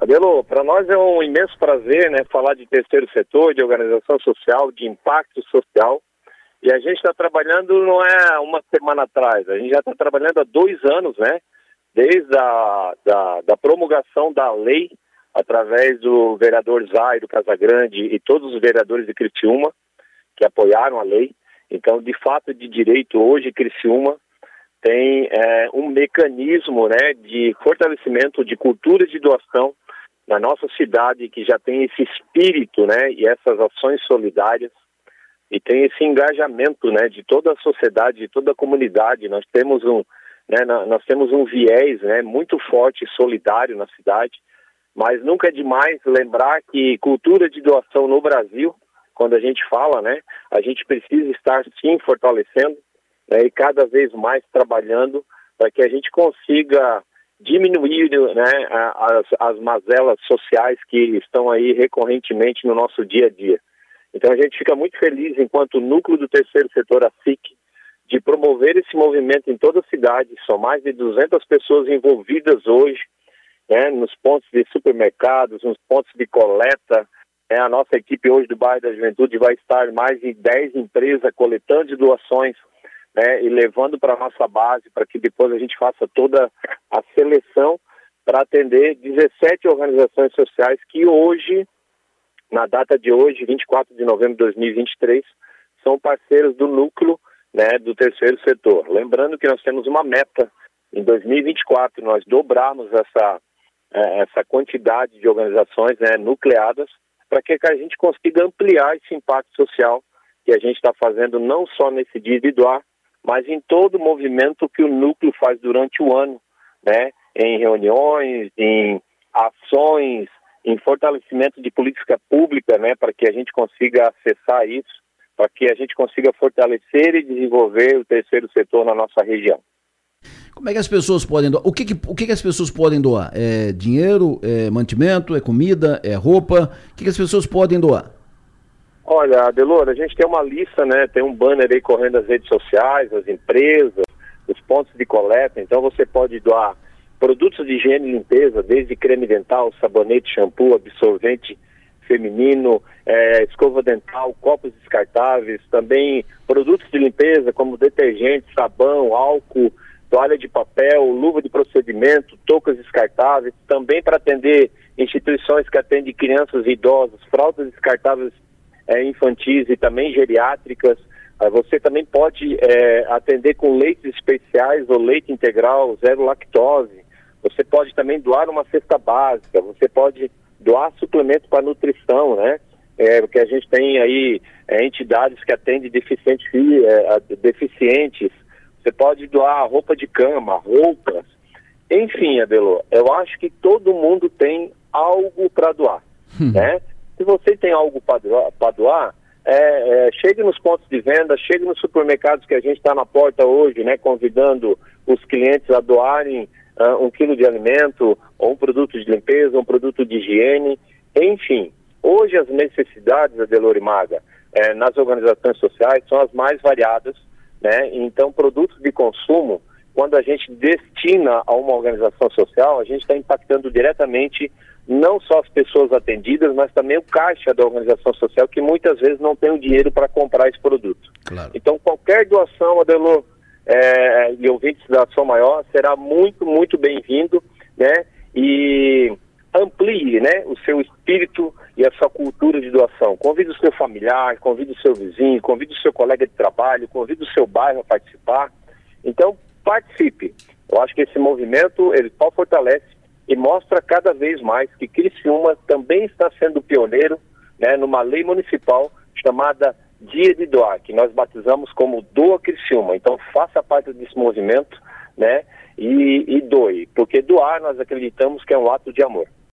Adelo, para nós é um imenso prazer né, falar de terceiro setor, de organização social, de impacto social. E a gente está trabalhando não é uma semana atrás, a gente já está trabalhando há dois anos, né? Desde a da, da promulgação da lei, através do vereador Zairo Casagrande e todos os vereadores de Criciúma, que apoiaram a lei. Então, de fato, de direito, hoje Criciúma tem é, um mecanismo né, de fortalecimento de cultura de doação na nossa cidade que já tem esse espírito né, e essas ações solidárias e tem esse engajamento né, de toda a sociedade, de toda a comunidade. Nós temos um, né, nós temos um viés né, muito forte e solidário na cidade, mas nunca é demais lembrar que cultura de doação no Brasil, quando a gente fala, né, a gente precisa estar sim fortalecendo né, e cada vez mais trabalhando para que a gente consiga diminuir né, as, as mazelas sociais que estão aí recorrentemente no nosso dia a dia. Então a gente fica muito feliz enquanto núcleo do terceiro setor, a SIC, de promover esse movimento em toda a cidade. São mais de 200 pessoas envolvidas hoje, né, nos pontos de supermercados, nos pontos de coleta. É, a nossa equipe hoje do bairro da Juventude vai estar mais de 10 empresas coletando doações né, e levando para a nossa base para que depois a gente faça toda a seleção para atender 17 organizações sociais que hoje na data de hoje, 24 de novembro de 2023, são parceiros do núcleo né, do terceiro setor. Lembrando que nós temos uma meta em 2024, nós dobrarmos essa, é, essa quantidade de organizações né, nucleadas para que a gente consiga ampliar esse impacto social que a gente está fazendo não só nesse dia de doar, mas em todo o movimento que o núcleo faz durante o ano, né, em reuniões, em ações, em fortalecimento de política pública, né, para que a gente consiga acessar isso, para que a gente consiga fortalecer e desenvolver o terceiro setor na nossa região. Como é que as pessoas podem doar? O que, que o que, que, as pessoas podem doar? É dinheiro, é mantimento, é comida, é roupa? O que, que as pessoas podem doar? Olha, Adelor, a gente tem uma lista, né? Tem um banner aí correndo nas redes sociais, as empresas, os pontos de coleta. Então você pode doar Produtos de higiene e limpeza, desde creme dental, sabonete, shampoo, absorvente feminino, é, escova dental, copos descartáveis, também produtos de limpeza como detergente, sabão, álcool, toalha de papel, luva de procedimento, toucas descartáveis, também para atender instituições que atendem crianças e idosos, fraldas descartáveis é, infantis e também geriátricas. É, você também pode é, atender com leites especiais ou leite integral, zero lactose. Você pode também doar uma cesta básica, você pode doar suplemento para nutrição, né? É, porque a gente tem aí é, entidades que atendem deficientes, é, deficientes. Você pode doar roupa de cama, roupas. Enfim, Abelô, eu acho que todo mundo tem algo para doar, hum. né? Se você tem algo para doar, é, é, chegue nos pontos de venda, chegue nos supermercados que a gente está na porta hoje, né? Convidando os clientes a doarem uh, um quilo de alimento, ou um produto de limpeza, um produto de higiene, enfim. Hoje as necessidades, Adelor e Maga, eh, nas organizações sociais são as mais variadas, né? Então, produtos de consumo, quando a gente destina a uma organização social, a gente está impactando diretamente não só as pessoas atendidas, mas também o caixa da organização social, que muitas vezes não tem o dinheiro para comprar esse produto. Claro. Então, qualquer doação, Adelor, é, e ouvintes da Som Maior, será muito, muito bem-vindo, né? E amplie, né, o seu espírito e a sua cultura de doação. Convide o seu familiar, convide o seu vizinho, convide o seu colega de trabalho, convide o seu bairro a participar. Então, participe. Eu acho que esse movimento, ele só fortalece e mostra cada vez mais que Criciúma também está sendo pioneiro, né, numa lei municipal chamada Dia de Doar, que nós batizamos como Doa Criciúma. Então faça parte desse movimento, né? E, e doe, porque doar nós acreditamos que é um ato de amor.